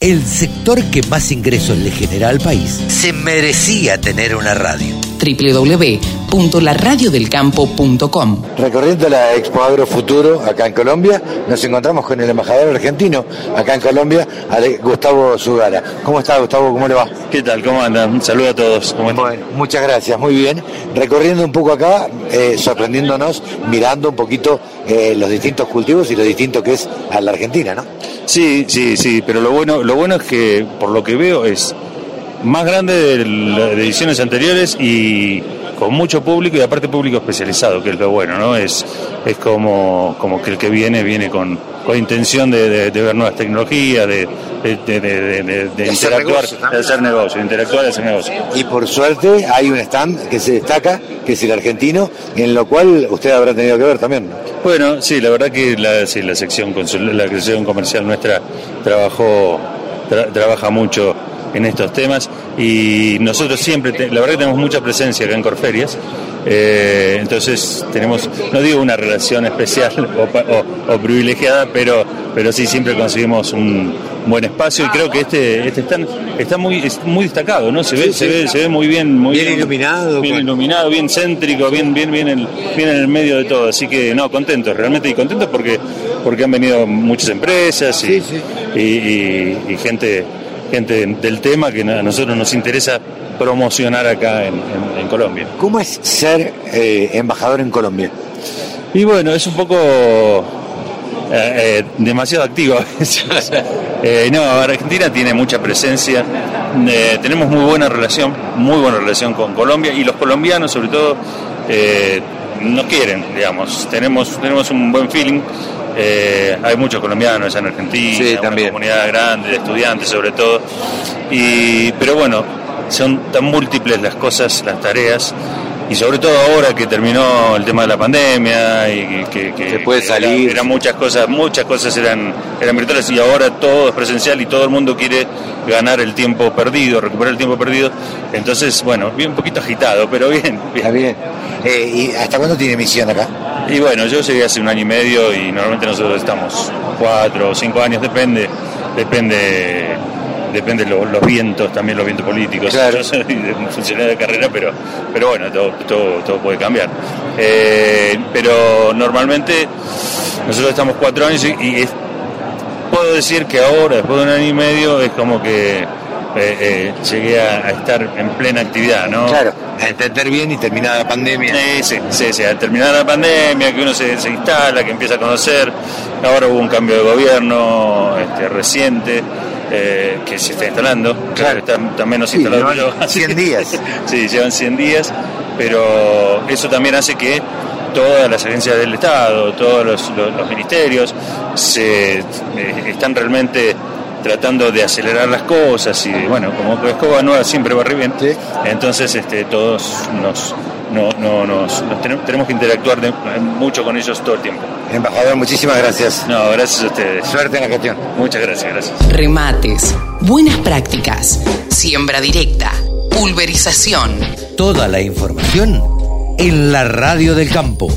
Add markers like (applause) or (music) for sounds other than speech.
el sector que más ingresos le genera al país se merecía tener una radio www.laradiodelcampo.com. Recorriendo la Expo Agro Futuro acá en Colombia, nos encontramos con el embajador argentino acá en Colombia, Gustavo Zugara. ¿Cómo está Gustavo? ¿Cómo le va? ¿Qué tal? ¿Cómo andan? Un saludo a todos. bueno, muchas gracias, muy bien. Recorriendo un poco acá, eh, sorprendiéndonos, mirando un poquito eh, los distintos cultivos y lo distinto que es a la Argentina, ¿no? Sí, sí, sí, pero lo bueno, lo bueno es que por lo que veo es más grande de las ediciones anteriores y con mucho público y aparte público especializado, que es lo bueno, ¿no? Es, es como, como que el que viene, viene con, con intención de, ver nuevas tecnologías, de, de, interactuar, de hacer negocio, interactuar y hacer negocio. Y por suerte hay un stand que se destaca, que es el argentino, en lo cual usted habrá tenido que ver también. Bueno, sí, la verdad que la, sí, la sección la sección comercial nuestra trabajó trabaja mucho en estos temas. Y nosotros siempre, la verdad que tenemos mucha presencia acá en Corferias, eh, entonces tenemos, no digo una relación especial (laughs) o, privilegiada, pero, pero sí siempre conseguimos un buen espacio. Y creo que este, este está, está muy, muy destacado, ¿no? Se ve, se ve, se ve muy bien, muy bien, iluminado, bien iluminado, bien céntrico, bien, bien, bien, el, bien en el medio de todo, así que no, contentos, realmente y contentos porque, porque han venido muchas empresas y, y gente gente del tema que a nosotros nos interesa promocionar acá en, Colombia. ¿Cómo es ser eh, embajador en Colombia? Y bueno, es un poco eh, eh, demasiado activo (laughs) no, Argentina tiene mucha presencia, tenemos muy buena relación, muy buena relación con Colombia y los colombianos sobre todo nos quieren, digamos, tenemos, tenemos un buen feeling eh, hay muchos colombianos en Argentina, una comunidad grande de estudiantes sobre todo. Y, pero bueno, son tan múltiples las cosas, las tareas, y sobre todo ahora que terminó el tema de la pandemia y que, que, puede salir. eran muchas cosas, muchas cosas eran, eran virtuales y ahora todo es presencial y todo el mundo quiere ganar el tiempo perdido, recuperar el tiempo perdido. Entonces, bueno, bien un poquito agitado, pero bien. Está bien. Eh, ¿Y hasta cuándo tiene emisión acá? Y bueno, yo llegué hace un año y medio y normalmente nosotros estamos cuatro o cinco años, depende, depende depende de los, vientos, también los vientos políticos. Yo soy funcionario de carrera, pero, pero bueno, todo, todo, puede cambiar. Eh, pero normalmente nosotros estamos cuatro años y, puedo decir que ahora, después de un año y medio, es como que eh, eh, llegué a, estar en plena actividad, ¿no? Claro, a entender bien y terminar la pandemia. Sí, sí, sí, a terminar la pandemia, que uno se, instala, que empieza a conocer. Ahora hubo un cambio de gobierno este, reciente. Eh, que se está instalando, claro, está, está menos instalado. Llevan 100 (laughs) días. sí, llevan 100 días, pero eso también hace que todas las agencias del Estado, todos los, ministerios se están realmente tratando de acelerar las cosas y bueno, como escoba nueva siempre va bien, entonces este, todos nos, no, nos, tenemos, que interactuar mucho con ellos todo el tiempo. Embajador, muchísimas gracias. No, gracias a ustedes. Suerte en la gestión. Muchas gracias, gracias. Remates, buenas prácticas, siembra directa, pulverización. Toda la información en la radio del campo.